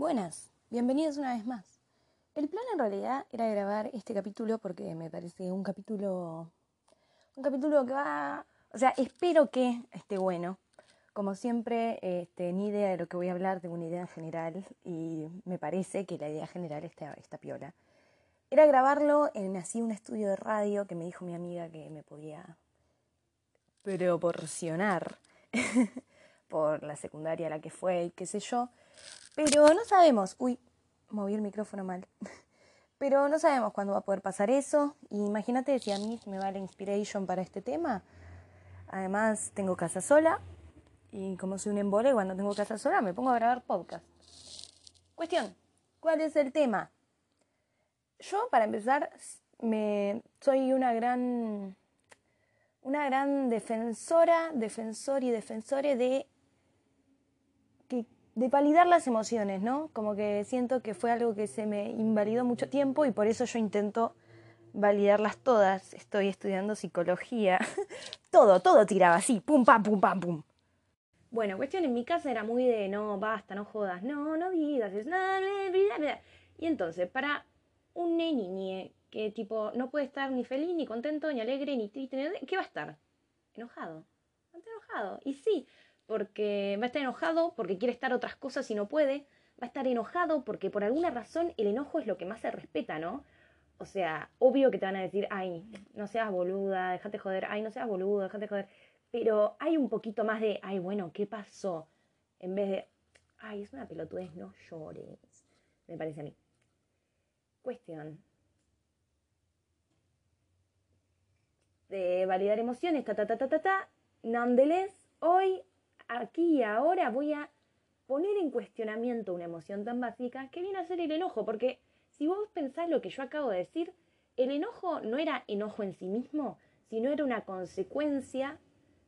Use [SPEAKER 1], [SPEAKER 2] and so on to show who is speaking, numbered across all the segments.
[SPEAKER 1] Buenas, bienvenidos una vez más. El plan en realidad era grabar este capítulo porque me parece un capítulo un capítulo que va, o sea, espero que esté bueno. Como siempre, este, ni idea de lo que voy a hablar, tengo una idea general y me parece que la idea general está, está piola. Era grabarlo en así un estudio de radio que me dijo mi amiga que me podía proporcionar por la secundaria a la que fue y qué sé yo. Pero no sabemos, uy, moví el micrófono mal. Pero no sabemos cuándo va a poder pasar eso. Imagínate si a mí me va la inspiration para este tema. Además, tengo casa sola. Y como soy un embole, cuando tengo casa sola me pongo a grabar podcast. Cuestión, ¿cuál es el tema? Yo, para empezar, me, soy una gran, una gran defensora, defensor y defensore de de validar las emociones, ¿no? Como que siento que fue algo que se me invalidó mucho tiempo y por eso yo intento validarlas todas. Estoy estudiando psicología. todo, todo tiraba así, pum, pam, pum, pam, pum. Bueno, cuestión en mi casa era muy de no, basta, no jodas, no, no digas, es nada, Y entonces, para un niñe que tipo no puede estar ni feliz, ni contento, ni alegre, ni triste, ¿qué va a estar? Enojado. Estar enojado. Y sí, porque va a estar enojado porque quiere estar otras cosas y no puede, va a estar enojado porque por alguna razón el enojo es lo que más se respeta, ¿no? O sea, obvio que te van a decir, ay, no seas boluda, déjate joder, ay, no seas boluda, déjate joder. Pero hay un poquito más de, ay, bueno, ¿qué pasó? En vez de, ay, es una pelotudez, no llores. Me parece a mí. Cuestión. De validar emociones, ta, ta, ta, ta, ta, ta. Nonetheless, hoy aquí y ahora voy a poner en cuestionamiento una emoción tan básica que viene a ser el enojo, porque si vos pensás lo que yo acabo de decir, el enojo no era enojo en sí mismo, sino era una consecuencia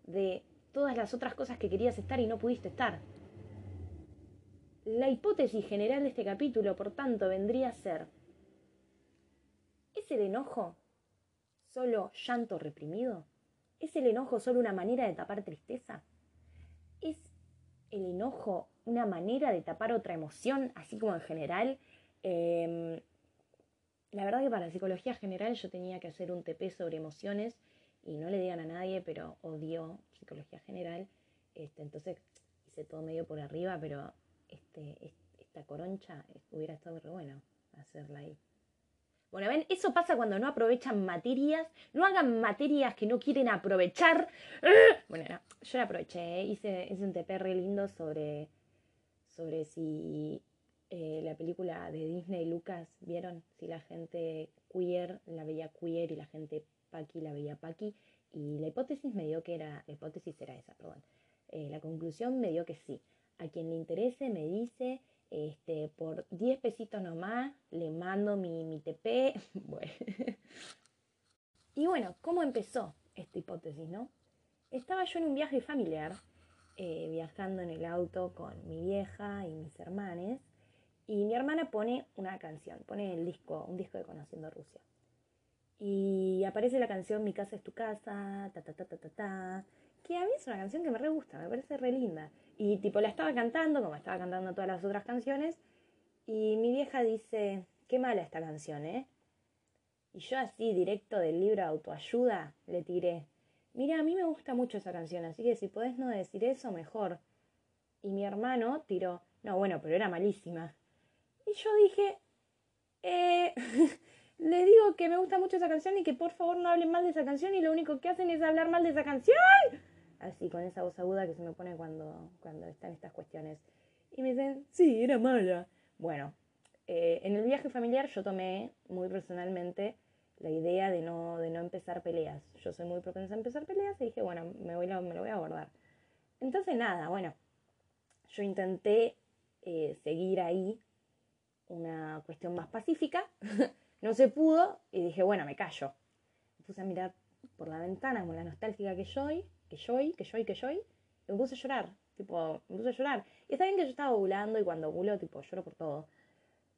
[SPEAKER 1] de todas las otras cosas que querías estar y no pudiste estar. La hipótesis general de este capítulo, por tanto, vendría a ser, ¿es el enojo solo llanto reprimido? ¿Es el enojo solo una manera de tapar tristeza? ¿Es el enojo una manera de tapar otra emoción, así como en general? Em, la verdad que para la psicología general yo tenía que hacer un TP sobre emociones y no le digan a nadie, pero odio psicología general. Este, entonces hice todo medio por arriba, pero este, esta coroncha hubiera estado re bueno hacerla ahí. Bueno, ven, eso pasa cuando no aprovechan materias, no hagan materias que no quieren aprovechar. Bueno, yo la aproveché, ¿eh? hice, hice, un TP re lindo sobre, sobre si eh, la película de Disney Lucas, ¿vieron? Si la gente queer la veía queer y la gente paqui la veía paqui. Y la hipótesis me dio que era, la hipótesis era esa, perdón. Eh, la conclusión me dio que sí. A quien le interese me dice este, por 10 pesitos nomás le mando mi, mi TP. y bueno, ¿cómo empezó esta hipótesis, no? Estaba yo en un viaje familiar, eh, viajando en el auto con mi vieja y mis hermanes, y mi hermana pone una canción, pone el disco, un disco de Conociendo Rusia. Y aparece la canción Mi casa es tu casa, ta ta ta ta ta ta, que a mí es una canción que me re gusta, me parece re linda. Y tipo la estaba cantando, como estaba cantando todas las otras canciones, y mi vieja dice, qué mala esta canción, ¿eh? Y yo así, directo del libro autoayuda, le tiré, mira, a mí me gusta mucho esa canción, así que si podés no decir eso, mejor. Y mi hermano tiró, no, bueno, pero era malísima. Y yo dije, eh, le digo que me gusta mucho esa canción y que por favor no hablen mal de esa canción y lo único que hacen es hablar mal de esa canción así con esa voz aguda que se me pone cuando, cuando están estas cuestiones. Y me dicen, sí, era mala. Bueno, eh, en el viaje familiar yo tomé muy personalmente la idea de no, de no empezar peleas. Yo soy muy propensa a empezar peleas y dije, bueno, me, voy, me lo voy a abordar. Entonces, nada, bueno, yo intenté eh, seguir ahí una cuestión más pacífica, no se pudo y dije, bueno, me callo. Me puse a mirar por la ventana como la nostálgica que soy que yo, que yo, que yo, y me puse a llorar, tipo, me puse a llorar. Y está bien que yo estaba ovulando y cuando ovulo, tipo, lloro por todo.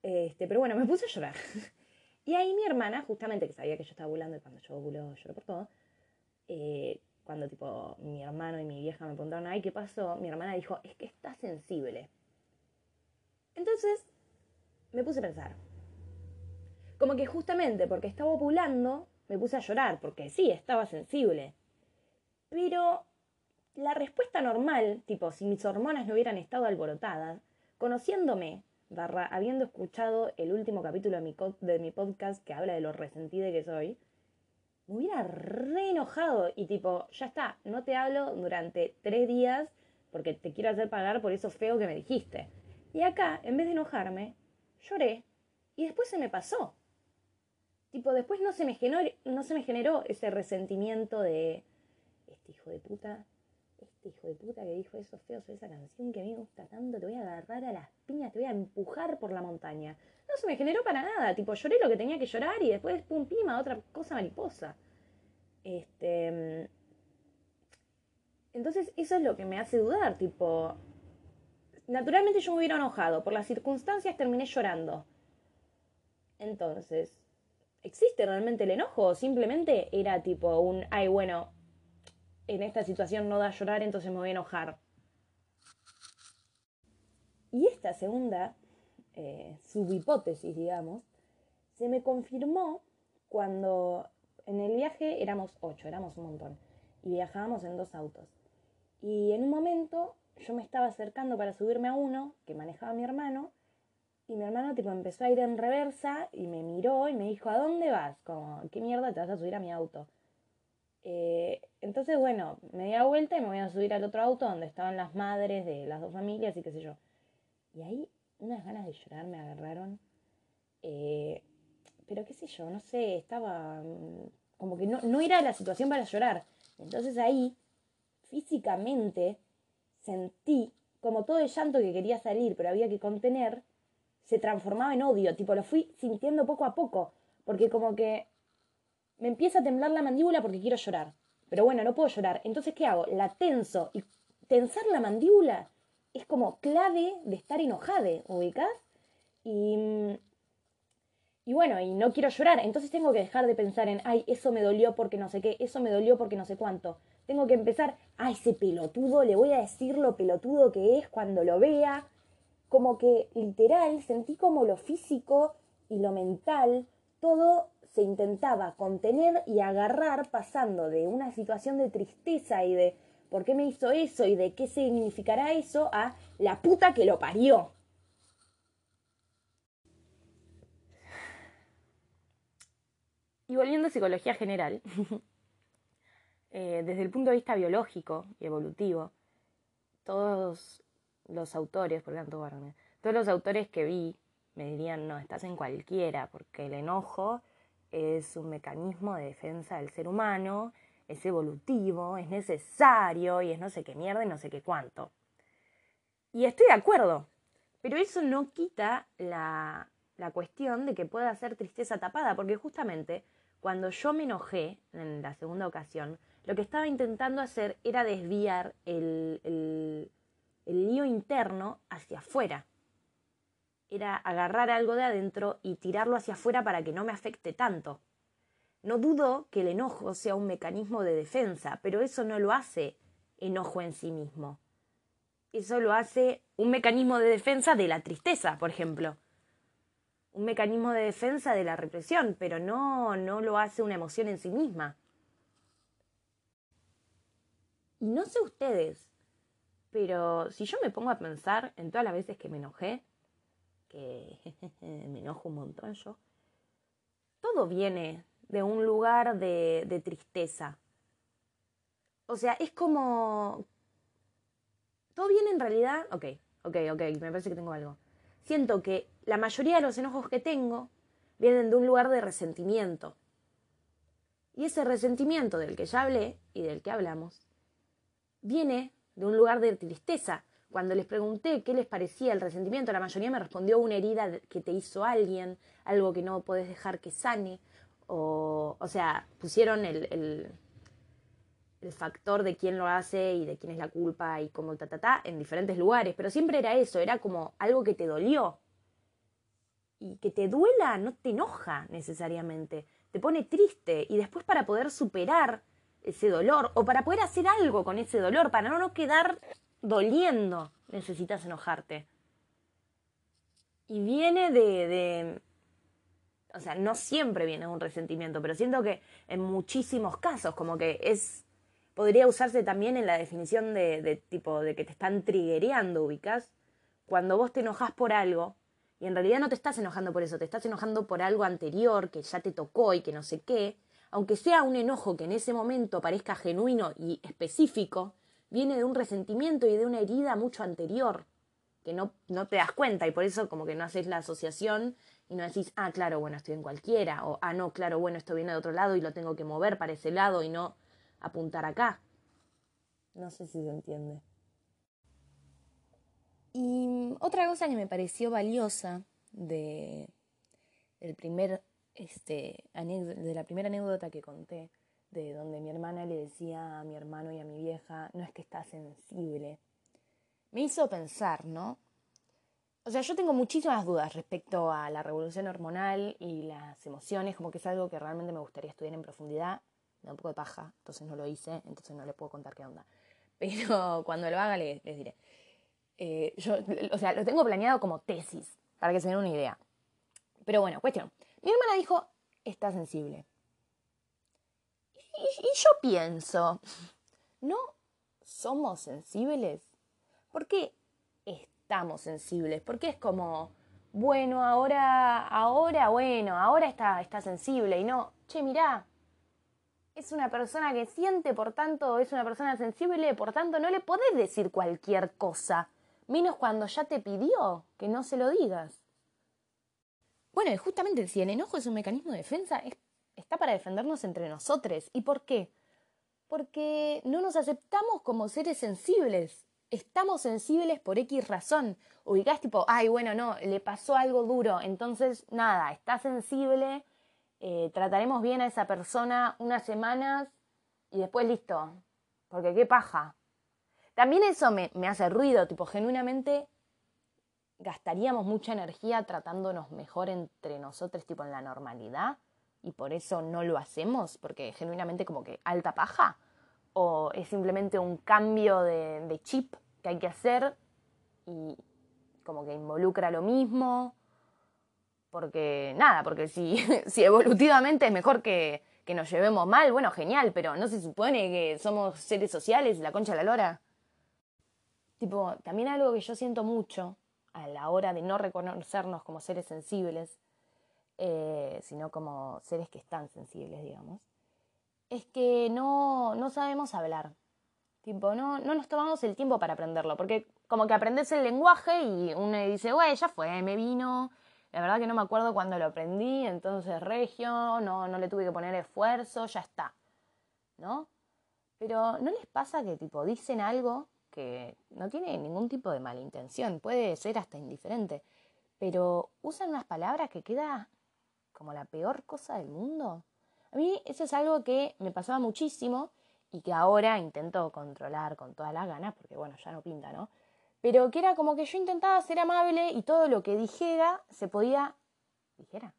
[SPEAKER 1] Este, pero bueno, me puse a llorar. y ahí mi hermana, justamente que sabía que yo estaba ovulando y cuando yo ovulo, lloro por todo, eh, cuando tipo mi hermano y mi vieja me preguntaron, ay, ¿qué pasó? Mi hermana dijo, es que está sensible. Entonces me puse a pensar. Como que justamente porque estaba opulando, me puse a llorar, porque sí, estaba sensible. Pero la respuesta normal, tipo, si mis hormonas no hubieran estado alborotadas, conociéndome, barra, habiendo escuchado el último capítulo de mi, podcast que habla de lo resentida que soy, me hubiera re enojado y tipo, ya está, no te hablo durante tres días porque te quiero hacer pagar por eso feo que me dijiste. Y acá, en vez de enojarme, lloré y después se me pasó. Tipo, después no se me generó ese resentimiento de este hijo de puta, este hijo de puta que dijo eso feo sobre esa canción que a mí me gusta tanto, te voy a agarrar a las piñas, te voy a empujar por la montaña. No se me generó para nada, tipo, lloré lo que tenía que llorar y después, pum, pima, otra cosa mariposa. Este. Entonces, eso es lo que me hace dudar, tipo. Naturalmente yo me hubiera enojado, por las circunstancias terminé llorando. Entonces, ¿existe realmente el enojo? ¿O simplemente era tipo un, ay, bueno, en esta situación no da a llorar, entonces me voy a enojar? Y esta segunda eh, subhipótesis, digamos, se me confirmó cuando en el viaje éramos ocho, éramos un montón, y viajábamos en dos autos. Y en un momento yo me estaba acercando para subirme a uno que manejaba mi hermano, y mi hermano tipo empezó a ir en reversa y me miró y me dijo, ¿a dónde vas? Como, ¿qué mierda te vas a subir a mi auto? Eh, entonces, bueno, me di la vuelta y me voy a subir al otro auto donde estaban las madres de las dos familias y qué sé yo. Y ahí unas ganas de llorar me agarraron. Eh, pero qué sé yo, no sé, estaba mm, como que no, no era la situación para llorar. Entonces ahí, físicamente, sentí como todo el llanto que quería salir, pero había que contener, se transformaba en odio, tipo lo fui sintiendo poco a poco, porque como que me empieza a temblar la mandíbula porque quiero llorar. Pero bueno, no puedo llorar. Entonces, ¿qué hago? La tenso. Y tensar la mandíbula es como clave de estar enojada, ¿ubicás? Y, y bueno, y no quiero llorar, entonces tengo que dejar de pensar en, ay, eso me dolió porque no sé qué, eso me dolió porque no sé cuánto. Tengo que empezar, ay, ese pelotudo, le voy a decir lo pelotudo que es cuando lo vea. Como que literal sentí como lo físico y lo mental, todo se intentaba contener y agarrar pasando de una situación de tristeza y de ¿por qué me hizo eso? y de qué significará eso a la puta que lo parió. Y volviendo a psicología general, eh, desde el punto de vista biológico y evolutivo, todos los autores, por tanto, todos los autores que vi me dirían, no, estás en cualquiera, porque el enojo es un mecanismo de defensa del ser humano es evolutivo, es necesario y es no sé qué mierda y no sé qué cuánto. Y estoy de acuerdo, pero eso no quita la, la cuestión de que pueda ser tristeza tapada, porque justamente cuando yo me enojé en la segunda ocasión, lo que estaba intentando hacer era desviar el, el, el lío interno hacia afuera. Era agarrar algo de adentro y tirarlo hacia afuera para que no me afecte tanto. No dudo que el enojo sea un mecanismo de defensa, pero eso no lo hace enojo en sí mismo. Eso lo hace un mecanismo de defensa de la tristeza, por ejemplo. Un mecanismo de defensa de la represión, pero no, no lo hace una emoción en sí misma. Y no sé ustedes, pero si yo me pongo a pensar en todas las veces que me enojé, que me enojo un montón yo, todo viene de un lugar de, de tristeza. O sea, es como... Todo viene en realidad... Ok, ok, ok, me parece que tengo algo. Siento que la mayoría de los enojos que tengo vienen de un lugar de resentimiento. Y ese resentimiento del que ya hablé y del que hablamos, viene de un lugar de tristeza. Cuando les pregunté qué les parecía el resentimiento, la mayoría me respondió una herida que te hizo alguien, algo que no puedes dejar que sane, o, o sea, pusieron el, el, el, factor de quién lo hace y de quién es la culpa y cómo ta, ta, en diferentes lugares, pero siempre era eso, era como algo que te dolió. Y que te duela no te enoja necesariamente, te pone triste. Y después para poder superar ese dolor o para poder hacer algo con ese dolor, para no quedar doliendo, necesitas enojarte. Y viene de, de, o sea, no siempre viene un resentimiento, pero siento que en muchísimos casos, como que es, podría usarse también en la definición de, de tipo, de que te están triguereando, ubicas. Cuando vos te enojas por algo, y en realidad no te estás enojando por eso, te estás enojando por algo anterior que ya te tocó y que no sé qué, aunque sea un enojo que en ese momento parezca genuino y específico, viene de un resentimiento y de una herida mucho anterior, que no, no te das cuenta y por eso como que no haces la asociación y no decís, ah, claro, bueno, estoy en cualquiera, o ah, no, claro, bueno, esto viene de otro lado y lo tengo que mover para ese lado y no apuntar acá. No sé si se entiende. Y otra cosa que me pareció valiosa de, primer, este, de la primera anécdota que conté, de donde mi hermana le decía a mi hermano y a mi vieja, no es que está sensible, me hizo pensar, ¿no? O sea, yo tengo muchísimas dudas respecto a la revolución hormonal y las emociones, como que es algo que realmente me gustaría estudiar en profundidad. Me da un poco de paja, entonces no lo hice, entonces no le puedo contar qué onda. Pero cuando lo haga les, diré. Eh, yo, o sea, lo tengo planeado como tesis, para que se den una idea. Pero bueno, cuestión. Mi hermana dijo, está sensible. Y, yo pienso, ¿no somos sensibles? ¿Por qué estamos sensibles, porque es como, bueno, ahora, ahora, bueno, ahora está, está sensible y no, che, mirá, es una persona que siente, por tanto, es una persona sensible, por tanto, no le podés decir cualquier cosa, menos cuando ya te pidió que no se lo digas. Bueno, y justamente si el enojo es un mecanismo de defensa, para defendernos entre nosotros. ¿Y por qué? Porque no nos aceptamos como seres sensibles estamos sensibles por X razón. Ubicás tipo, ay, bueno, no, le pasó algo duro, entonces nada, está sensible, eh, trataremos bien a esa persona unas semanas y después listo. Porque qué paja. También eso me, me hace ruido, tipo, genuinamente gastaríamos mucha energía tratándonos mejor entre nosotros, tipo en la normalidad, y por eso no lo hacemos, porque genuinamente como que alta paja, o es simplemente un cambio de, de chip que hay que hacer y como que involucra lo mismo, porque nada, porque si, si evolutivamente es mejor que, que nos llevemos mal, bueno, genial, pero no se supone que somos seres sociales, la concha de la lora. Tipo, también algo que yo siento mucho a la hora de no reconocernos como seres sensibles, eh, sino como seres que están sensibles, digamos, es que no, no sabemos hablar. Tipo, no, no nos tomamos el tiempo para aprenderlo, porque como que aprendes el lenguaje y uno dice, güey, ya fue, me vino. La verdad que no me acuerdo cuándo lo aprendí, entonces regio, no, no le tuve que poner esfuerzo, ya está. ¿No? Pero ¿no les pasa que tipo dicen algo que no tiene ningún tipo de mala intención, puede ser hasta indiferente, pero usan unas palabras que queda como la peor cosa del mundo? A mí eso es algo que me pasaba muchísimo y que ahora intento controlar con todas las ganas, porque bueno, ya no pinta, ¿no? Pero que era como que yo intentaba ser amable y todo lo que dijera se podía, dijera,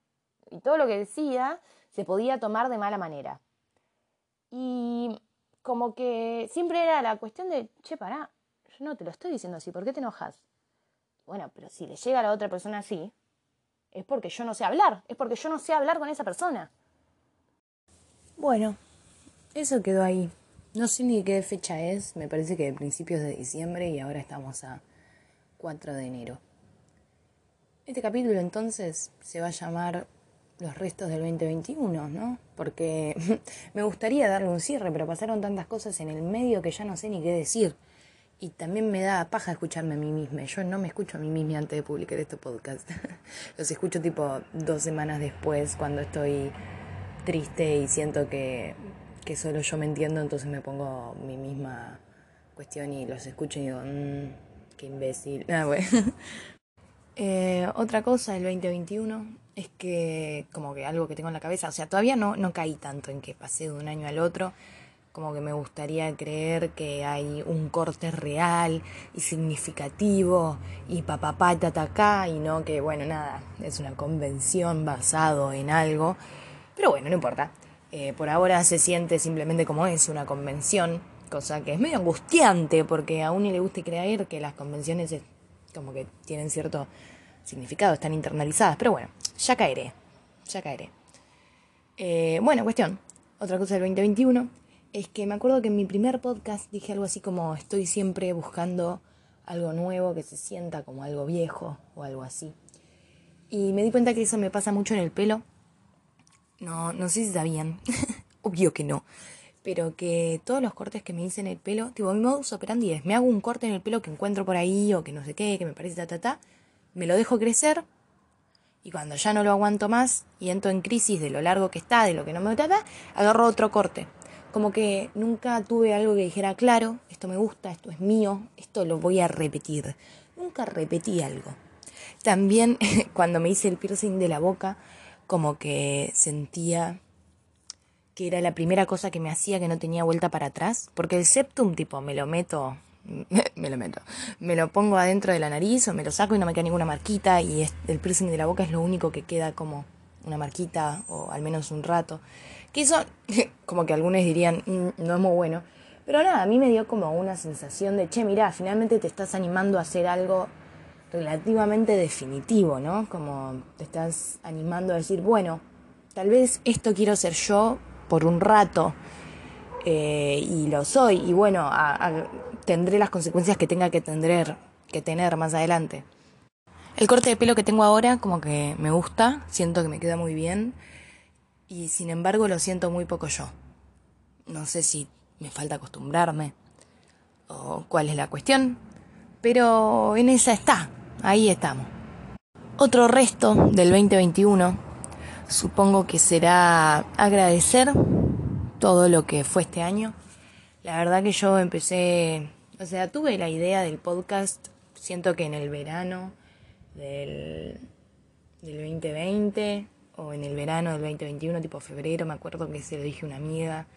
[SPEAKER 1] y todo lo que decía se podía tomar de mala manera. Y como que siempre era la cuestión de, che, pará, yo no te lo estoy diciendo así, ¿por qué te enojas? Bueno, pero si le llega a la otra persona así, es porque yo no sé hablar, es porque yo no sé hablar con esa persona. Bueno, eso quedó ahí. No sé ni qué fecha es, me parece que de principios de diciembre y ahora estamos a 4 de enero. Este capítulo entonces se va a llamar Los restos del 2021, ¿no? Porque me gustaría darle un cierre, pero pasaron tantas cosas en el medio que ya no sé ni qué decir. Y también me da paja escucharme a mí misma. Yo no me escucho a mí misma antes de publicar este podcast. Los escucho tipo dos semanas después cuando estoy triste y siento que que solo yo me entiendo, entonces me pongo mi misma cuestión y los escucho y digo, mmm, qué imbécil. Ah, eh, otra cosa del 2021 es que como que algo que tengo en la cabeza, o sea, todavía no, no caí tanto en que pasé de un año al otro, como que me gustaría creer que hay un corte real y significativo y papapá tatacá y no que, bueno, nada, es una convención basado en algo, pero bueno, no importa. Eh, por ahora se siente simplemente como es una convención, cosa que es medio angustiante porque a uno le gusta creer que las convenciones como que tienen cierto significado, están internalizadas, pero bueno, ya caeré, ya caeré. Eh, bueno, cuestión, otra cosa del 2021 es que me acuerdo que en mi primer podcast dije algo así como estoy siempre buscando algo nuevo que se sienta como algo viejo o algo así. Y me di cuenta que eso me pasa mucho en el pelo. No, no sé si sabían, obvio que no, pero que todos los cortes que me hice en el pelo, tipo mi modus operandi es, me hago un corte en el pelo que encuentro por ahí o que no sé qué, que me parece ta me lo dejo crecer y cuando ya no lo aguanto más y entro en crisis de lo largo que está, de lo que no me trata, agarro otro corte. Como que nunca tuve algo que dijera, claro, esto me gusta, esto es mío, esto lo voy a repetir. Nunca repetí algo. También cuando me hice el piercing de la boca, como que sentía que era la primera cosa que me hacía que no tenía vuelta para atrás, porque el septum tipo me lo meto me lo meto. Me lo pongo adentro de la nariz o me lo saco y no me queda ninguna marquita y el piercing de la boca es lo único que queda como una marquita o al menos un rato. Que eso, como que algunos dirían, mm, no es muy bueno. Pero nada, a mí me dio como una sensación de, che, mira, finalmente te estás animando a hacer algo relativamente definitivo, ¿no? Como te estás animando a decir, bueno, tal vez esto quiero ser yo por un rato eh, y lo soy y bueno, tendré las consecuencias que tenga que tener, que tener más adelante. El corte de pelo que tengo ahora como que me gusta, siento que me queda muy bien y sin embargo lo siento muy poco yo. No sé si me falta acostumbrarme o cuál es la cuestión, pero en esa está, ahí estamos. Otro resto del 2021 supongo que será agradecer todo lo que fue este año. La verdad que yo empecé, o sea, tuve la idea del podcast, siento que en el verano del, del 2020 o en el verano del 2021, tipo febrero, me acuerdo que se lo dije a una amiga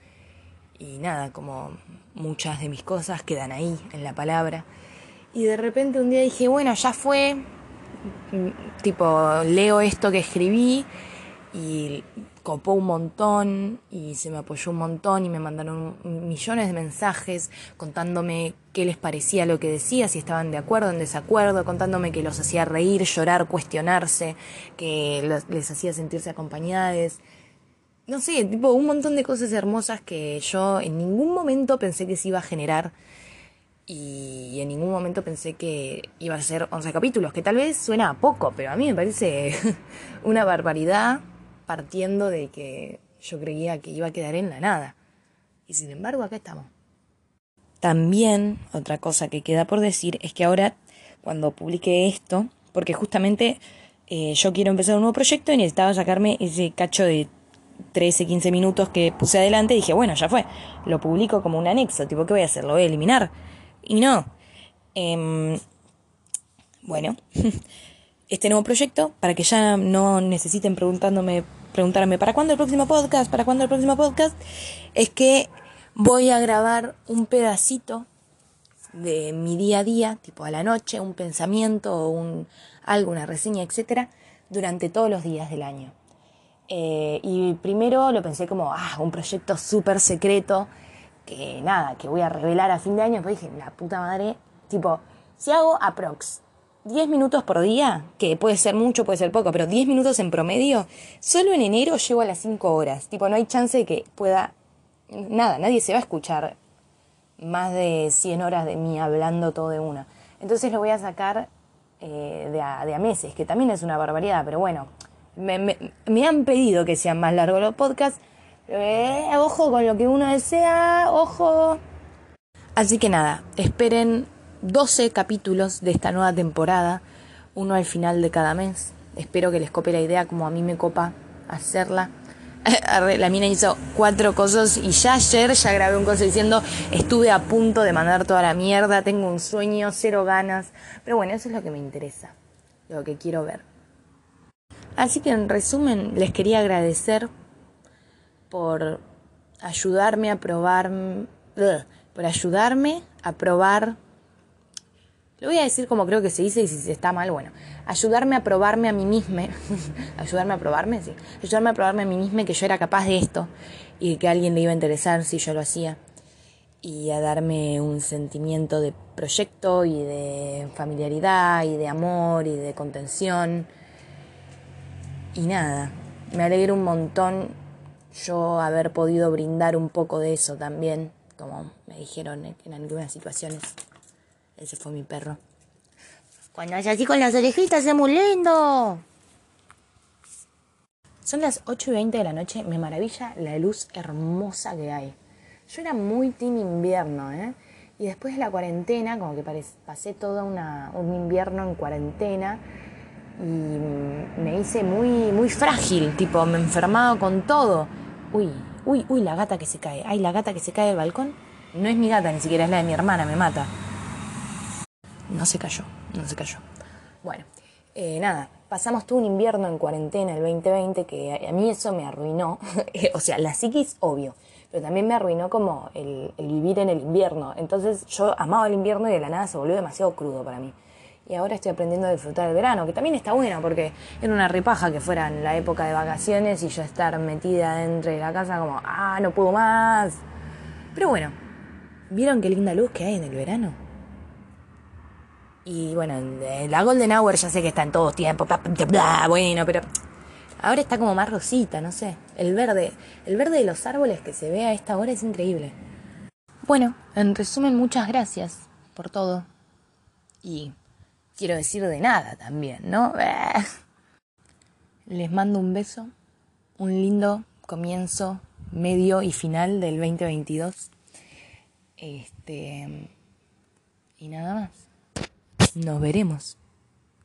[SPEAKER 1] y nada, como muchas de mis cosas quedan ahí en la palabra. Y de repente un día dije, bueno, ya fue, tipo, leo esto que escribí y copó un montón y se me apoyó un montón y me mandaron millones de mensajes contándome qué les parecía lo que decía, si estaban de acuerdo, en desacuerdo, contándome que los hacía reír, llorar, cuestionarse, que les hacía sentirse acompañadas. No sé, tipo un montón de cosas hermosas que yo en ningún momento pensé que se iba a generar y en ningún momento pensé que iba a ser 11 capítulos, que tal vez suena a poco, pero a mí me parece una barbaridad partiendo de que yo creía que iba a quedar en la nada. Y sin embargo, acá estamos. También, otra cosa que queda por decir es que ahora, cuando publique esto, porque justamente eh, yo quiero empezar un nuevo proyecto y necesitaba sacarme ese cacho de 13, 15 minutos que puse adelante, dije, bueno, ya fue, lo publico como un anexo, tipo, ¿qué voy a hacer? ¿Lo voy a eliminar? Y no. Em, bueno, este nuevo proyecto, para que ya no necesiten preguntándome preguntarme, ¿para cuándo el próximo podcast? ¿Para cuándo el próximo podcast? Es que voy a grabar un pedacito de mi día a día, tipo a la noche, un pensamiento, un, algo, una reseña, etcétera, durante todos los días del año. Eh, y primero lo pensé como, ah, un proyecto súper secreto, que nada, que voy a revelar a fin de año. Después dije, la puta madre, tipo, si hago aprox 10 minutos por día, que puede ser mucho, puede ser poco, pero 10 minutos en promedio, solo en enero llego a las 5 horas. Tipo, no hay chance de que pueda... Nada, nadie se va a escuchar más de 100 horas de mí hablando todo de una. Entonces lo voy a sacar eh, de, a, meses, que también es una barbaridad, pero bueno, me, han pedido que sean más largos los podcasts. Eh, ojo con lo que uno desea, ojo. Así que nada, esperen 12 capítulos de esta nueva temporada, uno al final de cada mes. Espero que les cope la idea como a mí me copa hacerla. La mina hizo cuatro cosas y ya ayer ya grabé un coso diciendo estuve a punto de mandar toda la mierda, tengo un sueño, cero ganas. Pero bueno, eso es lo que me interesa, lo que quiero ver. Así que en resumen les quería agradecer por ayudarme a probar, por ayudarme a probar lo voy a decir como creo que se dice y si está mal, bueno. Ayudarme a probarme a mí misma. ayudarme a probarme, sí. Ayudarme a probarme a mí misma que yo era capaz de esto y que alguien le iba a interesar si yo lo hacía. y a darme un sentimiento de proyecto y de familiaridad y de amor y de contención. Y nada, me alegro un montón yo haber podido brindar un poco de eso también, como me dijeron en algunas situaciones. Ese fue mi perro. Cuando es así con las orejitas es muy lindo. Son las 8 y 20 de la noche, me maravilla la luz hermosa que hay. Yo era muy team invierno, ¿eh? Y después de la cuarentena, como que pasé todo un invierno en cuarentena y me hice muy, muy frágil, tipo, me enfermaba con todo. Uy, uy, uy, la gata que se cae. Ay, la gata que se cae del balcón. No es mi gata, ni siquiera es la de mi hermana, me mata. No se cayó, no se cayó. Bueno, eh, nada, pasamos todo un invierno en cuarentena el 2020 que a mí eso me arruinó. o sea, la psiquis, obvio pero también me arruinó como el, vivir en el invierno. Entonces yo amaba el invierno y de la nada se volvió demasiado crudo para mí. Y ahora estoy aprendiendo a disfrutar el verano, que también está bueno porque era una repaja que fuera en la época de vacaciones y yo estar metida dentro de la casa como, ah, no puedo más. Pero bueno, ¿vieron qué linda luz que hay en el verano? Y bueno, la Golden Hour ya sé que está en todos tiempos, bueno, pero Ahora está como más rosita, no sé. El verde, el verde de los árboles que se ve a esta hora es increíble. Bueno, en resumen, muchas gracias por todo. Y quiero decir de nada también, ¿no? Les mando un beso, un lindo comienzo, medio y final del 2022. Este. Y nada más. Nos veremos.